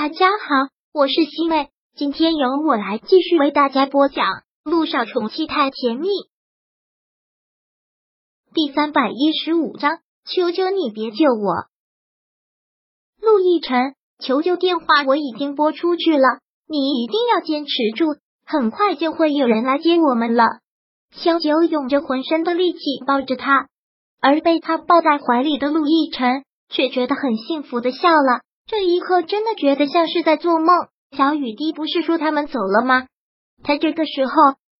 大家好，我是西妹，今天由我来继续为大家播讲《路上宠妻太甜蜜》第三百一十五章。求求你别救我，陆亦辰，求救电话我已经拨出去了，你一定要坚持住，很快就会有人来接我们了。萧九用着浑身的力气抱着他，而被他抱在怀里的陆亦辰却觉得很幸福的笑了。这一刻真的觉得像是在做梦。小雨滴不是说他们走了吗？他这个时候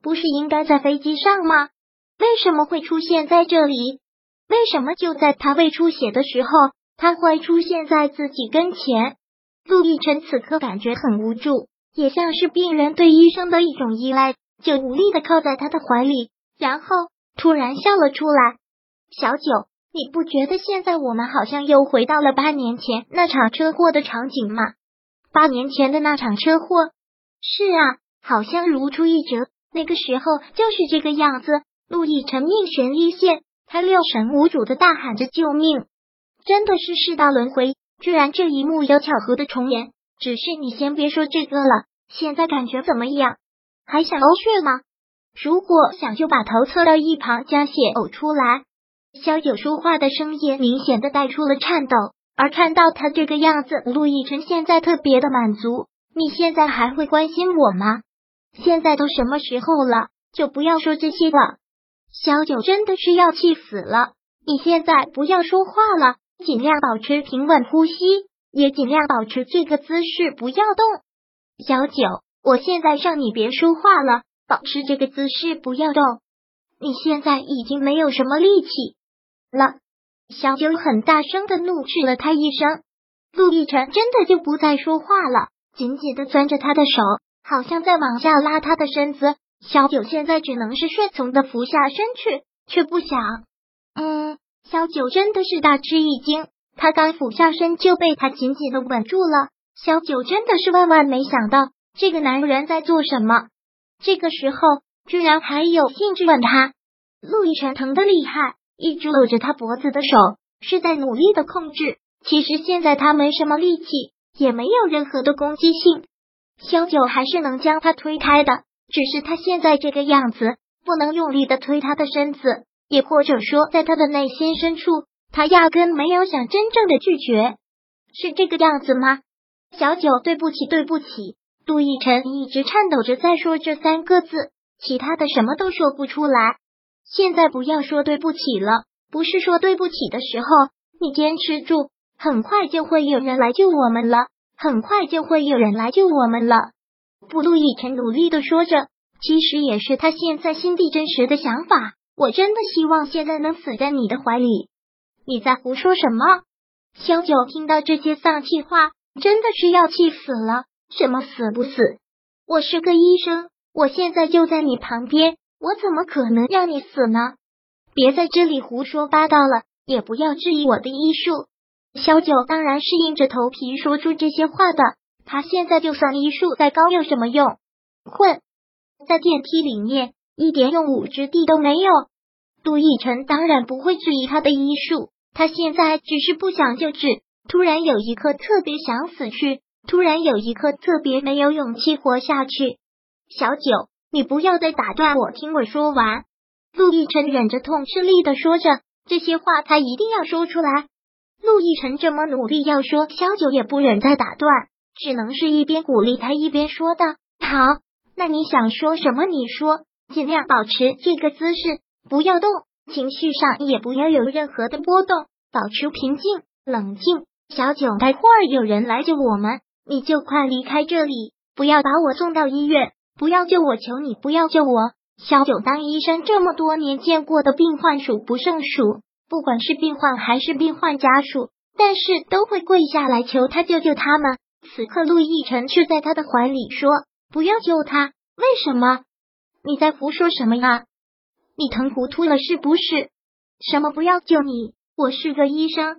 不是应该在飞机上吗？为什么会出现在这里？为什么就在他胃出血的时候，他会出现在自己跟前？陆亦辰此刻感觉很无助，也像是病人对医生的一种依赖，就无力的靠在他的怀里，然后突然笑了出来。小九，你不觉得现在我们好像又回到了八年前那场车祸的场景吗？八年前的那场车祸，是啊，好像如出一辙。那个时候就是这个样子。陆亦辰命悬一线。他六神无主的大喊着救命，真的是世道轮回，居然这一幕有巧合的重演。只是你先别说这个了，现在感觉怎么样？还想呕血吗？如果想，就把头侧到一旁，将血呕出来。萧九说话的声音明显的带出了颤抖，而看到他这个样子，陆亦辰现在特别的满足。你现在还会关心我吗？现在都什么时候了，就不要说这些了。小九真的是要气死了！你现在不要说话了，尽量保持平稳呼吸，也尽量保持这个姿势，不要动。小九，我现在让你别说话了，保持这个姿势，不要动。你现在已经没有什么力气了。小九很大声的怒斥了他一声。陆亦辰真的就不再说话了，紧紧的攥着他的手，好像在往下拉他的身子。小九现在只能是顺从的俯下身去，却不想。嗯，小九真的是大吃一惊，他刚俯下身就被他紧紧的稳住了。小九真的是万万没想到，这个男人在做什么？这个时候居然还有兴致吻他。陆亦辰疼的厉害，一直搂着他脖子的手是在努力的控制。其实现在他没什么力气，也没有任何的攻击性。萧九还是能将他推开的。只是他现在这个样子，不能用力的推他的身子，也或者说，在他的内心深处，他压根没有想真正的拒绝，是这个样子吗？小九，对不起，对不起。杜奕晨一直颤抖着在说这三个字，其他的什么都说不出来。现在不要说对不起了，不是说对不起的时候，你坚持住，很快就会有人来救我们了，很快就会有人来救我们了。不，陆亦辰努力的说着，其实也是他现在心底真实的想法。我真的希望现在能死在你的怀里。你在胡说什么？萧九听到这些丧气话，真的是要气死了。什么死不死？我是个医生，我现在就在你旁边，我怎么可能让你死呢？别在这里胡说八道了，也不要质疑我的医术。萧九当然是硬着头皮说出这些话的。他现在就算医术再高有什么用？混在电梯里面一点用武之地都没有。杜奕晨当然不会质疑他的医术，他现在只是不想救治。突然有一刻特别想死去，突然有一刻特别没有勇气活下去。小九，你不要再打断我，听我说完。陆亦辰忍着痛，吃力的说着这些话，他一定要说出来。陆亦辰这么努力要说，小九也不忍再打断。只能是一边鼓励他一边说道：“好，那你想说什么？你说，尽量保持这个姿势，不要动，情绪上也不要有任何的波动，保持平静冷静。小九，待会儿有人来救我们，你就快离开这里，不要把我送到医院，不要救我，求你不要救我。”小九当医生这么多年，见过的病患数不胜数，不管是病患还是病患家属，但是都会跪下来求他救救他们。此刻，陆亦辰却在他的怀里说：“不要救他，为什么？你在胡说什么呀？你疼糊涂了是不是？什么不要救你？我是个医生。”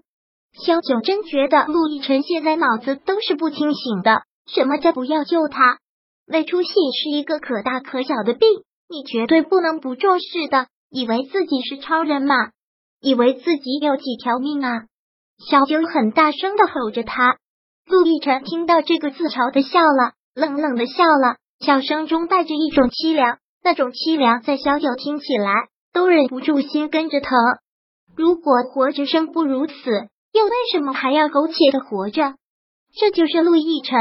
萧九真觉得陆亦辰现在脑子都是不清醒的。什么叫不要救他？胃出血是一个可大可小的病，你绝对不能不重视的。以为自己是超人吗？以为自己有几条命啊？小九很大声的吼着他。陆亦辰听到这个自嘲的笑了，冷冷的笑了，笑声中带着一种凄凉，那种凄凉在小九听起来都忍不住心跟着疼。如果活着生不如死，又为什么还要苟且的活着？这就是陆亦辰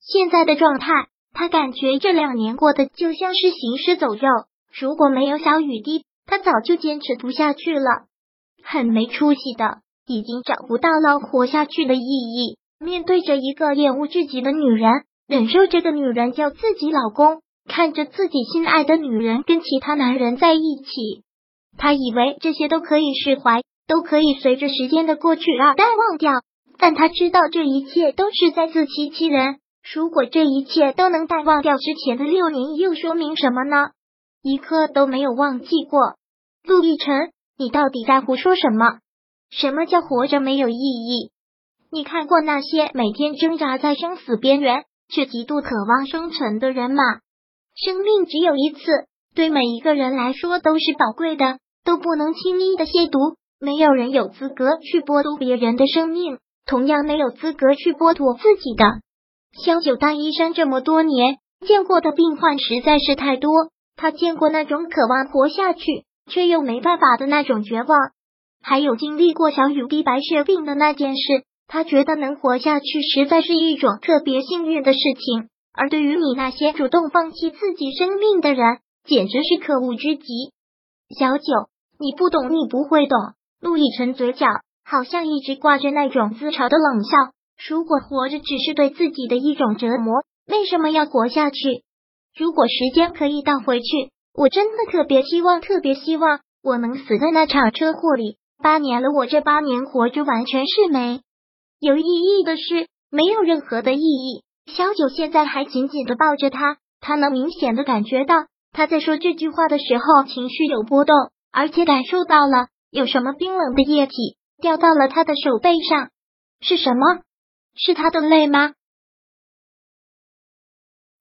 现在的状态。他感觉这两年过得就像是行尸走肉。如果没有小雨滴，他早就坚持不下去了，很没出息的，已经找不到了活下去的意义。面对着一个厌恶至极的女人，忍受这个女人叫自己老公，看着自己心爱的女人跟其他男人在一起，他以为这些都可以释怀，都可以随着时间的过去而淡忘掉。但他知道这一切都是在自欺欺人。如果这一切都能淡忘掉之前的六年，又说明什么呢？一刻都没有忘记过。陆亦辰，你到底在胡说什么？什么叫活着没有意义？你看过那些每天挣扎在生死边缘却极度渴望生存的人吗？生命只有一次，对每一个人来说都是宝贵的，都不能轻易的亵渎。没有人有资格去剥夺别人的生命，同样没有资格去剥夺自己的。萧九当医生这么多年，见过的病患实在是太多。他见过那种渴望活下去却又没办法的那种绝望，还有经历过小雨滴白血病的那件事。他觉得能活下去实在是一种特别幸运的事情。而对于你那些主动放弃自己生命的人，简直是可恶之极。小九，你不懂，你不会懂。陆亦辰嘴角好像一直挂着那种自嘲的冷笑。如果活着只是对自己的一种折磨，为什么要活下去？如果时间可以倒回去，我真的特别希望，特别希望我能死在那场车祸里。八年了，我这八年活着完全是没有意义的事，没有任何的意义。小九现在还紧紧的抱着他，他能明显的感觉到他在说这句话的时候情绪有波动，而且感受到了有什么冰冷的液体掉到了他的手背上，是什么？是他的泪吗？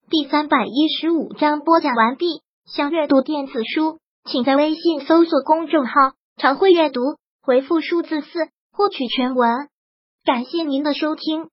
第三百一十五章播讲完毕。想阅读电子书，请在微信搜索公众号“常会阅读”，回复数字四获取全文。感谢您的收听。